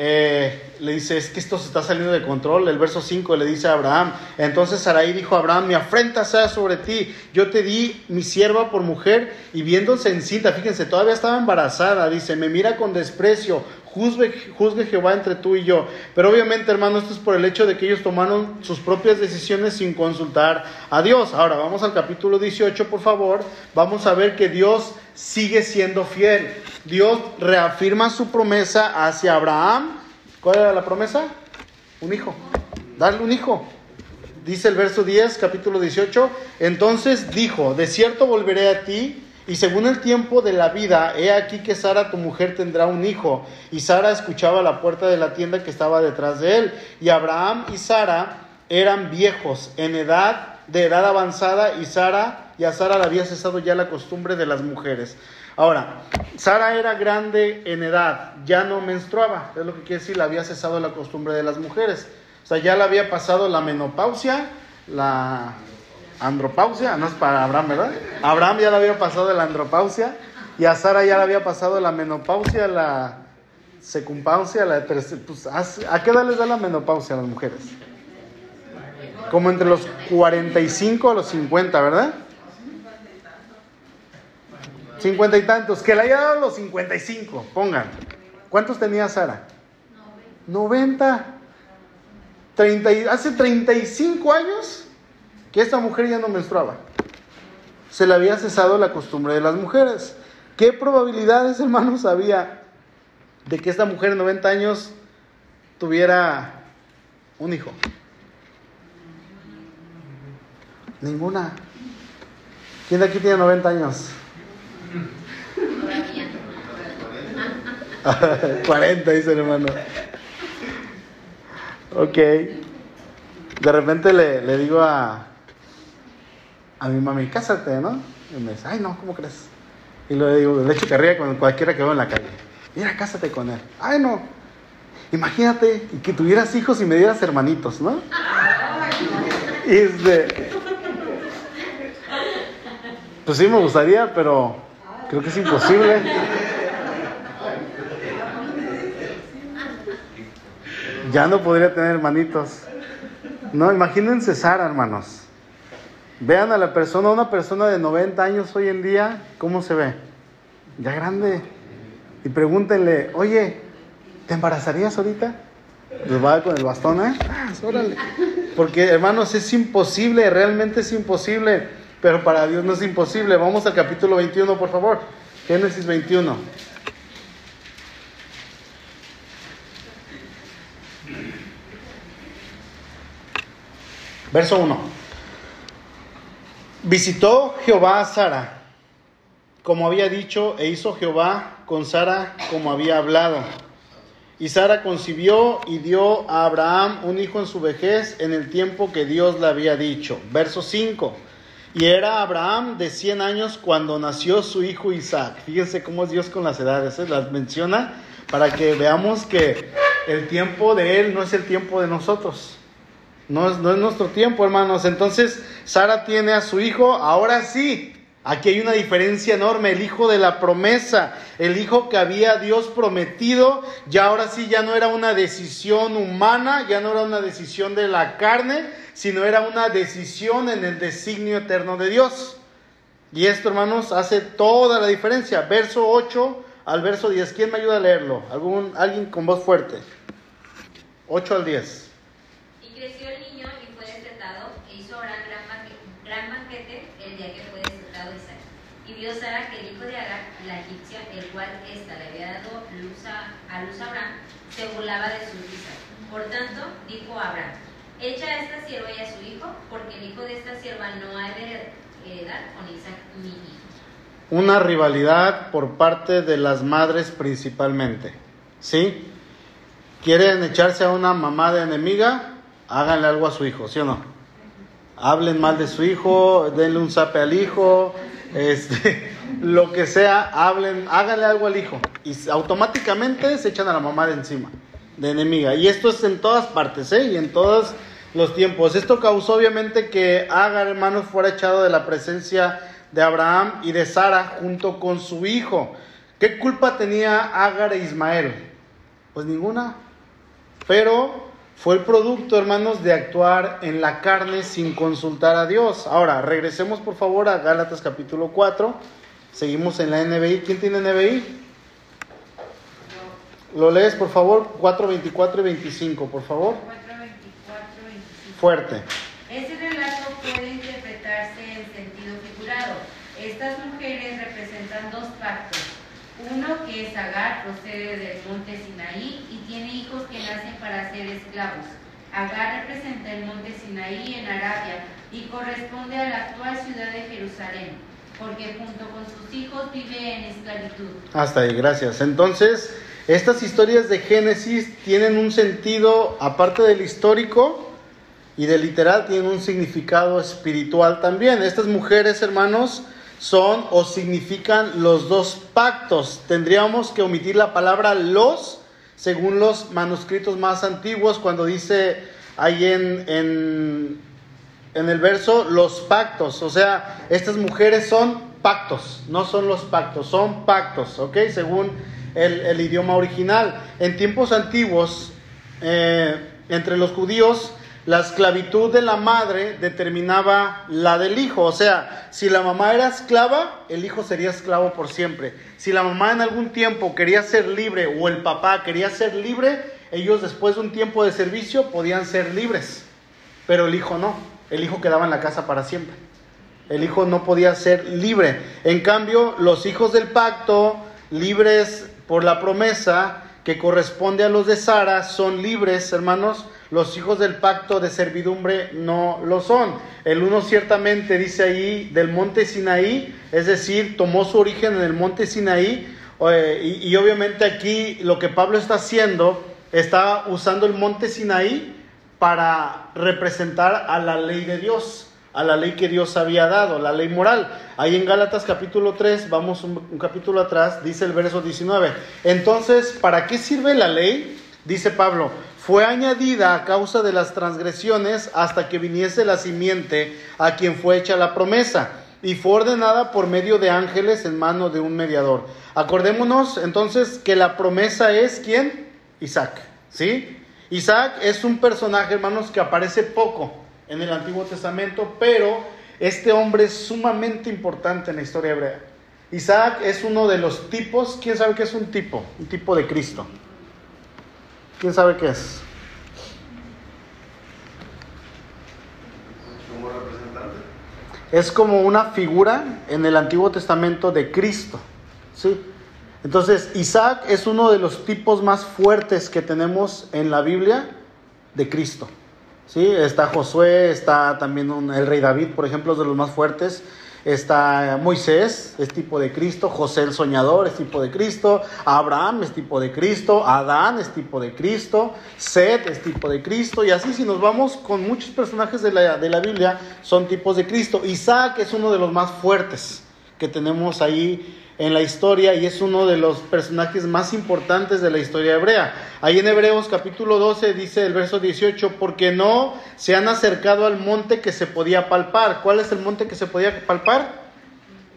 eh, le dice, es que esto se está saliendo de control. El verso 5 le dice a Abraham, entonces Sarai dijo a Abraham, mi afrenta sea sobre ti, yo te di mi sierva por mujer y viéndose encinta, fíjense, todavía estaba embarazada, dice, me mira con desprecio, juzgue, Jehová entre tú y yo. Pero obviamente, hermano, esto es por el hecho de que ellos tomaron sus propias decisiones sin consultar a Dios. Ahora, vamos al capítulo 18, por favor. Vamos a ver que Dios sigue siendo fiel. Dios reafirma su promesa hacia Abraham. ¿Cuál era la promesa? Un hijo. Darle un hijo. Dice el verso 10, capítulo 18. Entonces dijo, de cierto volveré a ti y según el tiempo de la vida, he aquí que Sara, tu mujer, tendrá un hijo. Y Sara escuchaba la puerta de la tienda que estaba detrás de él. Y Abraham y Sara eran viejos en edad, de edad avanzada, y Sara, y a Sara le había cesado ya la costumbre de las mujeres. Ahora, Sara era grande en edad, ya no menstruaba, es lo que quiere decir, le había cesado la costumbre de las mujeres. O sea, ya le había pasado la menopausia, la andropausia, no es para Abraham, ¿verdad? Abraham ya le había pasado la andropausia y a Sara ya le había pasado la menopausia, la secumpausia, la pues, ¿a qué edad les da la menopausia a las mujeres? Como entre los 45 a los 50, ¿verdad? 50 y tantos, que le haya dado los 55, pongan. ¿Cuántos tenía Sara? 90. 30, hace 35 años que esta mujer ya no menstruaba. Se le había cesado la costumbre de las mujeres. ¿Qué probabilidades, hermanos, había de que esta mujer de 90 años tuviera un hijo? Ninguna. ¿Quién de aquí tiene 90 años? (laughs) 40, dice el hermano. Ok. De repente le, le digo a, a mi mami, cásate, ¿no? Y me dice, ay, no, ¿cómo crees? Y le digo, le echo carrilla con cualquiera que veo en la calle. Mira, cásate con él. Ay, no. Imagínate que tuvieras hijos y me dieras hermanitos, ¿no? Y este. Pues sí me gustaría, pero creo que es imposible. Ya no podría tener hermanitos. No, imagínense Sara, hermanos. Vean a la persona, una persona de 90 años hoy en día, ¿cómo se ve? Ya grande. Y pregúntenle, oye, ¿te embarazarías ahorita? Les va con el bastón, ¿eh? Ah, órale. Porque, hermanos, es imposible, realmente es imposible. Pero para Dios no es imposible. Vamos al capítulo 21, por favor. Génesis 21. Verso 1. Visitó Jehová a Sara, como había dicho, e hizo Jehová con Sara como había hablado. Y Sara concibió y dio a Abraham un hijo en su vejez en el tiempo que Dios le había dicho. Verso 5. Y era Abraham de 100 años cuando nació su hijo Isaac. Fíjense cómo es Dios con las edades, ¿eh? las menciona para que veamos que el tiempo de él no es el tiempo de nosotros. No es, no es nuestro tiempo, hermanos. Entonces, Sara tiene a su hijo, ahora sí. Aquí hay una diferencia enorme, el hijo de la promesa, el hijo que había Dios prometido, ya ahora sí ya no era una decisión humana, ya no era una decisión de la carne, sino era una decisión en el designio eterno de Dios. Y esto, hermanos, hace toda la diferencia. Verso 8 al verso 10. ¿Quién me ayuda a leerlo? ¿Algún, alguien con voz fuerte. 8 al 10. Y creció el niño y fue destetado, e hizo ahora gran, banque- gran banquete el día que fue destetado Isaac. Vio Sara que el hijo de Agar, la egipcia, el cual ésta le había dado luz a, a luz a Abraham, se burlaba de su risa. Por tanto, dijo Abraham, echa a esta sierva y a su hijo, porque el hijo de esta sierva no ha de heredar con Isaac mi hijo. Una rivalidad por parte de las madres principalmente. ¿Sí? ¿Quieren echarse a una mamá de enemiga? Háganle algo a su hijo, ¿sí o no? Hablen mal de su hijo, denle un zape al hijo, este, (laughs) lo que sea, hablen, háganle algo al hijo. Y automáticamente se echan a la mamá de encima, de enemiga. Y esto es en todas partes, ¿eh? Y en todos los tiempos. Esto causó obviamente que Agar, hermanos, fuera echado de la presencia de Abraham y de Sara junto con su hijo. ¿Qué culpa tenía Agar e Ismael? Pues ninguna. Pero fue el producto, hermanos, de actuar en la carne sin consultar a Dios. Ahora, regresemos por favor a Gálatas capítulo 4. Seguimos en la NBI. ¿Quién tiene NBI? Lo lees, por favor, 4, 24 y 25, por favor. 4, 24, 25. Fuerte. Ese relato puede interpretarse en sentido figurado. Estas mujeres representan dos pactos. Uno que es Agar, procede del monte Sinaí y tiene hijos que nacen para ser esclavos. Agar representa el monte Sinaí en Arabia y corresponde a la actual ciudad de Jerusalén, porque junto con sus hijos vive en esclavitud. Hasta ahí, gracias. Entonces, estas historias de Génesis tienen un sentido, aparte del histórico y del literal, tienen un significado espiritual también. Estas mujeres, hermanos, son o significan los dos pactos. Tendríamos que omitir la palabra los, según los manuscritos más antiguos, cuando dice ahí en, en, en el verso los pactos. O sea, estas mujeres son pactos, no son los pactos, son pactos, ¿ok? Según el, idioma original. En tiempos antiguos, eh, entre los judíos, la esclavitud de la madre determinaba la del hijo. O sea, si la mamá era esclava, el hijo sería esclavo por siempre. Si la mamá en algún tiempo quería ser libre o el papá quería ser libre, ellos después de un tiempo de servicio podían ser libres. Pero el hijo no. El hijo quedaba en la casa para siempre. El hijo no podía ser libre. En cambio, los hijos del pacto, libres por la promesa que corresponde a los de Sara, son libres, hermanos. Los hijos del pacto de servidumbre no lo son. El uno ciertamente dice ahí del monte Sinaí, es decir, tomó su origen en el monte Sinaí. eh, y, y obviamente aquí lo que Pablo está haciendo, está usando el monte Sinaí para representar a la ley de Dios, a la ley que Dios había dado, la ley moral. Ahí en Gálatas capítulo 3, vamos un, capítulo atrás, dice el verso 19. Entonces, ¿para qué sirve la ley? Dice Pablo, fue añadida a causa de las transgresiones hasta que viniese la simiente a quien fue hecha la promesa y fue ordenada por medio de ángeles en mano de un mediador. Acordémonos entonces que la promesa es quién? Isaac, ¿sí? Isaac es un personaje, hermanos, que aparece poco en el Antiguo Testamento, pero este hombre es sumamente importante en la historia hebrea. Isaac es uno de los tipos, ¿quién sabe qué es un tipo? Un tipo de Cristo. ¿Quién sabe qué es? como representante. Es como una figura en el Antiguo Testamento de Cristo. ¿sí? Entonces, Isaac es uno de los tipos más fuertes que tenemos en la Biblia de Cristo. ¿sí? Está Josué, está también un- el rey David, por ejemplo, es de los más fuertes. Está Moisés, es tipo de Cristo. José el soñador es tipo de Cristo. Abraham es tipo de Cristo. Adán es tipo de Cristo. Seth es tipo de Cristo. Y así si nos vamos con muchos personajes de la, de la Biblia, son tipos de Cristo. Isaac es uno de los más fuertes que tenemos ahí en la historia y es uno de los personajes más importantes de la historia hebrea. Ahí en Hebreos capítulo 12 dice el verso 18, porque no se han acercado al monte que se podía palpar. ¿Cuál es el monte que se podía palpar?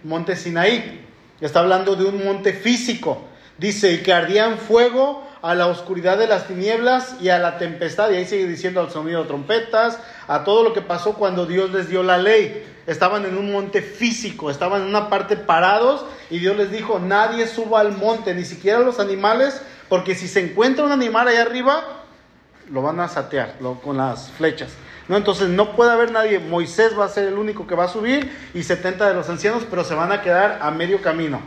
Monte Sinaí. Está hablando de un monte físico. Dice, y que ardían fuego a la oscuridad de las tinieblas y a la tempestad. Y ahí sigue diciendo al sonido de trompetas, a todo lo que pasó cuando Dios les dio la ley. Estaban en un monte físico, estaban en una parte parados y Dios les dijo, nadie suba al monte, ni siquiera los animales, porque si se encuentra un animal ahí arriba, lo van a satear con las flechas. ¿no? Entonces no puede haber nadie, Moisés va a ser el único que va a subir y 70 de los ancianos, pero se van a quedar a medio camino.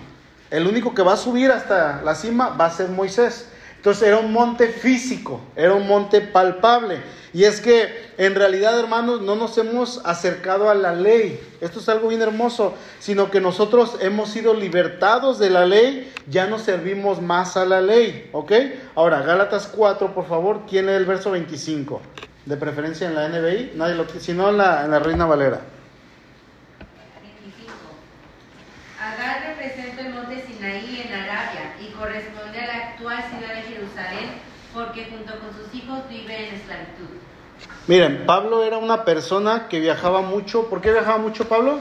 El único que va a subir hasta la cima va a ser Moisés. Entonces era un monte físico, era un monte palpable. Y es que en realidad, hermanos, no nos hemos acercado a la ley. Esto es algo bien hermoso, sino que nosotros hemos sido libertados de la ley, ya no servimos más a la ley. ¿Ok? Ahora, Gálatas 4, por favor, ¿quién es el verso 25? De preferencia en la NBI, nadie lo si no en la, en la Reina Valera. 25. Agar representa el monte Sinaí en Arabia y corresponde a la actual ciudad de Jerusalén porque junto con sus hijos vive en esclavitud. Miren, Pablo era una persona que viajaba mucho. ¿Por qué viajaba mucho Pablo?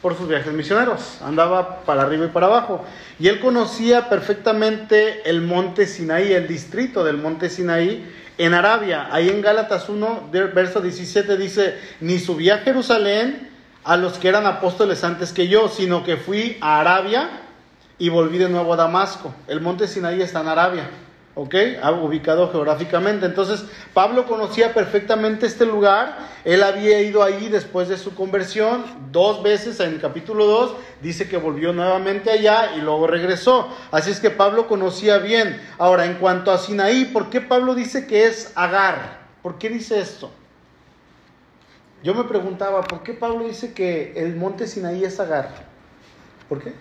Por sus viajes misioneros. Andaba para arriba y para abajo. Y él conocía perfectamente el monte Sinaí, el distrito del monte Sinaí en Arabia. Ahí en Gálatas 1, verso 17 dice, ni subí a Jerusalén a los que eran apóstoles antes que yo, sino que fui a Arabia y volví de nuevo a Damasco. El monte Sinaí está en Arabia. ¿ok? Ubicado geográficamente. Entonces, Pablo conocía perfectamente este lugar, él había ido ahí después de su conversión, dos veces en el capítulo 2, dice que volvió nuevamente allá y luego regresó. Así es que Pablo conocía bien. Ahora, en cuanto a Sinaí, ¿por qué Pablo dice que es Agar? ¿Por qué dice esto? Yo me preguntaba, ¿por qué Pablo dice que el monte Sinaí es Agar? ¿Por qué?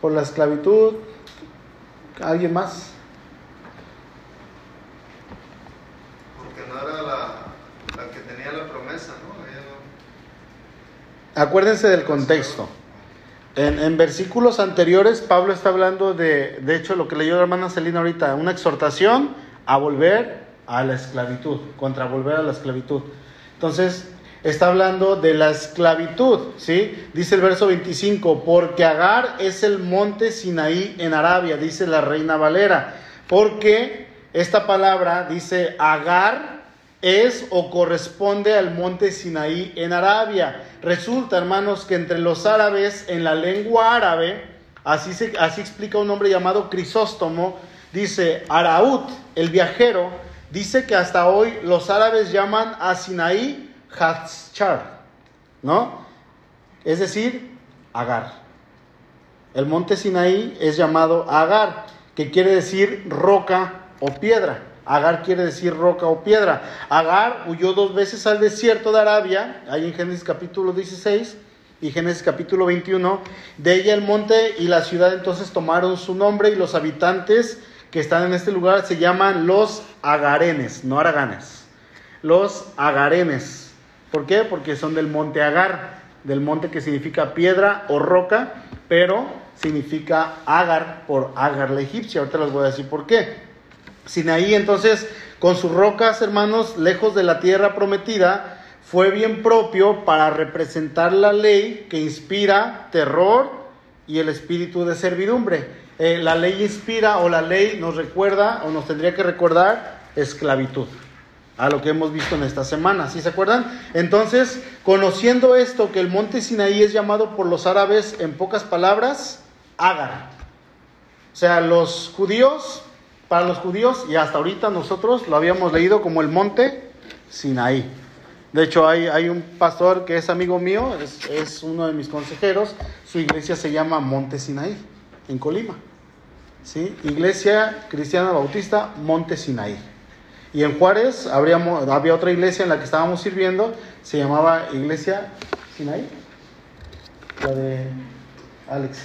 Por la esclavitud, ¿Alguien más? Porque no era la, la que tenía la promesa, ¿no? Acuérdense del contexto. En, en, versículos anteriores, Pablo está hablando de, de hecho, lo que leyó la hermana Celina ahorita, una exhortación a volver a la esclavitud, contra volver a la esclavitud. Entonces, está hablando de la esclavitud, ¿sí? Dice el verso 25, porque Agar es el monte Sinaí en Arabia, dice la reina Valera, porque esta palabra dice Agar es o corresponde al monte Sinaí en Arabia. Resulta, hermanos, que entre los árabes, en la lengua árabe, así, se, así explica un hombre llamado Crisóstomo, dice Araut, el viajero, dice que hasta hoy los árabes llaman a Sinaí Hatzchar, ¿no? Es decir, Agar. El monte Sinaí es llamado Agar, que quiere decir roca o piedra. Agar quiere decir roca o piedra. Agar huyó dos veces al desierto de Arabia, ahí en Génesis capítulo 16 y Génesis capítulo 21. De ella el monte y la ciudad entonces tomaron su nombre y los habitantes que están en este lugar se llaman los agarenes, no araganes. Los agarenes. ¿Por qué? Porque son del monte Agar, del monte que significa piedra o roca, pero significa Agar por Agar la egipcia. Ahorita les voy a decir por qué. Sinaí entonces, con sus rocas, hermanos, lejos de la tierra prometida, fue bien propio para representar la ley que inspira terror y el espíritu de servidumbre. Eh, la ley inspira o la ley nos recuerda o nos tendría que recordar esclavitud a lo que hemos visto en esta semana, ¿sí se acuerdan? Entonces, conociendo esto, que el monte Sinaí es llamado por los árabes, en pocas palabras, Agar. O sea, los judíos, para los judíos, y hasta ahorita nosotros lo habíamos leído como el monte Sinaí. De hecho, hay, hay un pastor que es amigo mío, es, es uno de mis consejeros, su iglesia se llama Monte Sinaí, en Colima. ¿Sí? Iglesia Cristiana Bautista, Monte Sinaí. Y en Juárez había otra iglesia en la que estábamos sirviendo, se llamaba Iglesia Sinaí, la de Alex.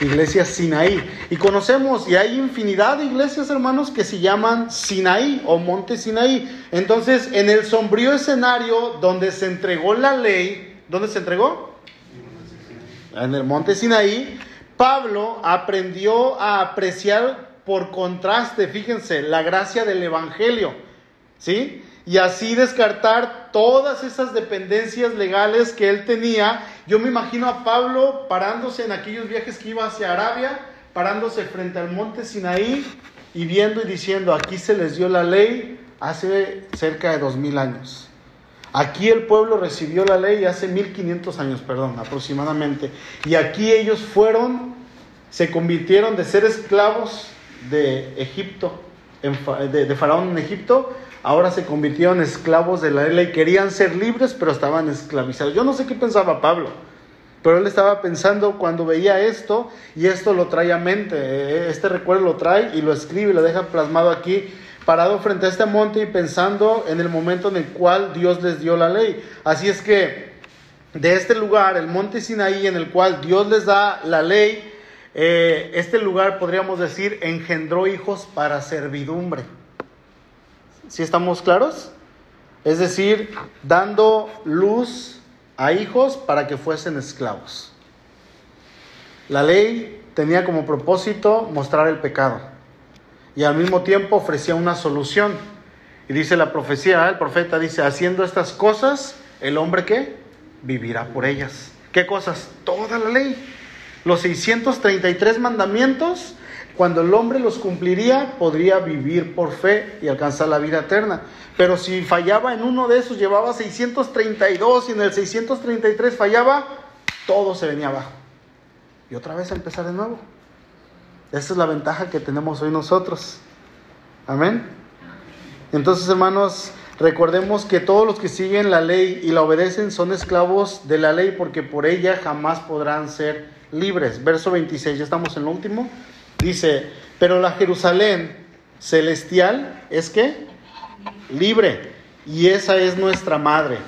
Iglesia Sinaí. Y conocemos, y hay infinidad de iglesias, hermanos, que se llaman Sinaí o Monte Sinaí. Entonces, en el sombrío escenario donde se entregó la ley, ¿dónde se entregó? en el monte Sinaí, Pablo aprendió a apreciar por contraste, fíjense, la gracia del Evangelio, ¿sí? Y así descartar todas esas dependencias legales que él tenía. Yo me imagino a Pablo parándose en aquellos viajes que iba hacia Arabia, parándose frente al monte Sinaí y viendo y diciendo, aquí se les dio la ley hace cerca de dos mil años. Aquí el pueblo recibió la ley hace 1500 años, perdón, aproximadamente. Y aquí ellos fueron, se convirtieron de ser esclavos de Egipto, de, Faraón en Egipto, ahora se convirtieron en esclavos de la ley. Querían ser libres, pero estaban esclavizados. Yo no sé qué pensaba Pablo, pero él estaba pensando cuando veía esto, y esto lo trae a mente, este recuerdo lo trae y lo escribe y lo deja plasmado aquí parado frente a este monte y pensando en el momento en el cual Dios les dio la ley. Así es que de este lugar, el monte Sinaí, en el cual Dios les da la ley, eh, este lugar podríamos decir engendró hijos para servidumbre. ¿Sí estamos claros? Es decir, dando luz a hijos para que fuesen esclavos. La ley tenía como propósito mostrar el pecado y al mismo tiempo ofrecía una solución. Y dice la profecía, el profeta dice, haciendo estas cosas, el hombre que vivirá por ellas. ¿Qué cosas? Toda la ley. Los 633 mandamientos, cuando el hombre los cumpliría, podría vivir por fe y alcanzar la vida eterna. Pero si fallaba en uno de esos, llevaba 632 y en el 633 fallaba, todo se venía abajo. Y otra vez a empezar de nuevo. Esa es la ventaja que tenemos hoy nosotros. Amén. Entonces, hermanos, recordemos que todos los que siguen la ley y la obedecen son esclavos de la ley porque por ella jamás podrán ser libres. Verso 26, ya estamos en lo último. Dice, pero la Jerusalén celestial es que libre y esa es nuestra madre.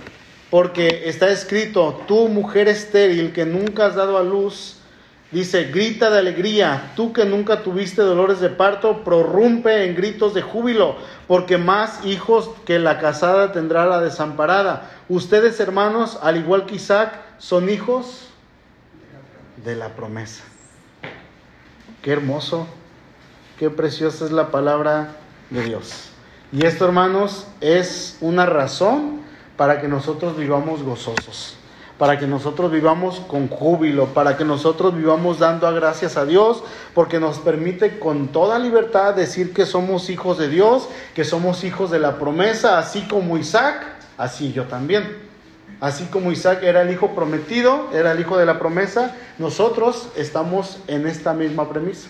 Porque está escrito, tú mujer estéril que nunca has dado a luz, Dice, grita de alegría, tú que nunca tuviste dolores de parto, prorrumpe en gritos de júbilo, porque más hijos que la casada tendrá la desamparada. Ustedes, hermanos, al igual que Isaac, son hijos de la promesa. Qué hermoso, qué preciosa es la palabra de Dios. Y esto, hermanos, es una razón para que nosotros vivamos gozosos para que nosotros vivamos con júbilo, para que nosotros vivamos dando gracias a Dios, porque nos permite con toda libertad decir que somos hijos de Dios, que somos hijos de la promesa, así como Isaac, así yo también. Así como Isaac era el hijo prometido, era el hijo de la promesa, nosotros estamos en esta misma premisa.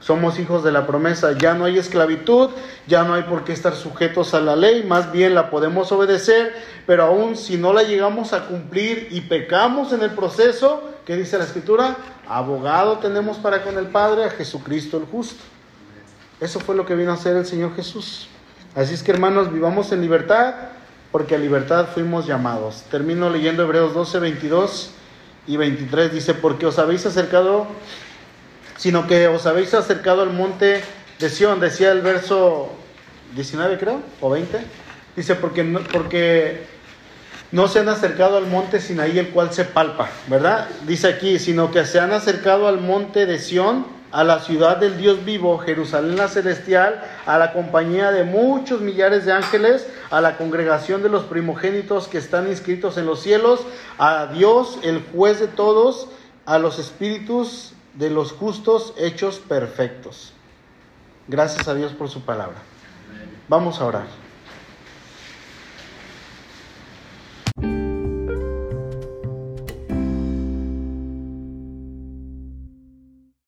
Somos hijos de la promesa, ya no hay esclavitud, ya no hay por qué estar sujetos a la ley, más bien la podemos obedecer, pero aún si no la llegamos a cumplir y pecamos en el proceso, ¿qué dice la escritura? Abogado tenemos para con el Padre a Jesucristo el justo. Eso fue lo que vino a hacer el Señor Jesús. Así es que hermanos, vivamos en libertad, porque a libertad fuimos llamados. Termino leyendo Hebreos 12, 22 y 23. Dice, porque os habéis acercado sino que os habéis acercado al monte de Sión, decía el verso 19 creo, o 20. Dice, porque no, porque no se han acercado al monte Sinaí, el cual se palpa, ¿verdad? Dice aquí, sino que se han acercado al monte de Sión, a la ciudad del Dios vivo, Jerusalén la celestial, a la compañía de muchos millares de ángeles, a la congregación de los primogénitos que están inscritos en los cielos, a Dios, el juez de todos, a los espíritus de los justos hechos perfectos. Gracias a Dios por su palabra. Vamos a orar.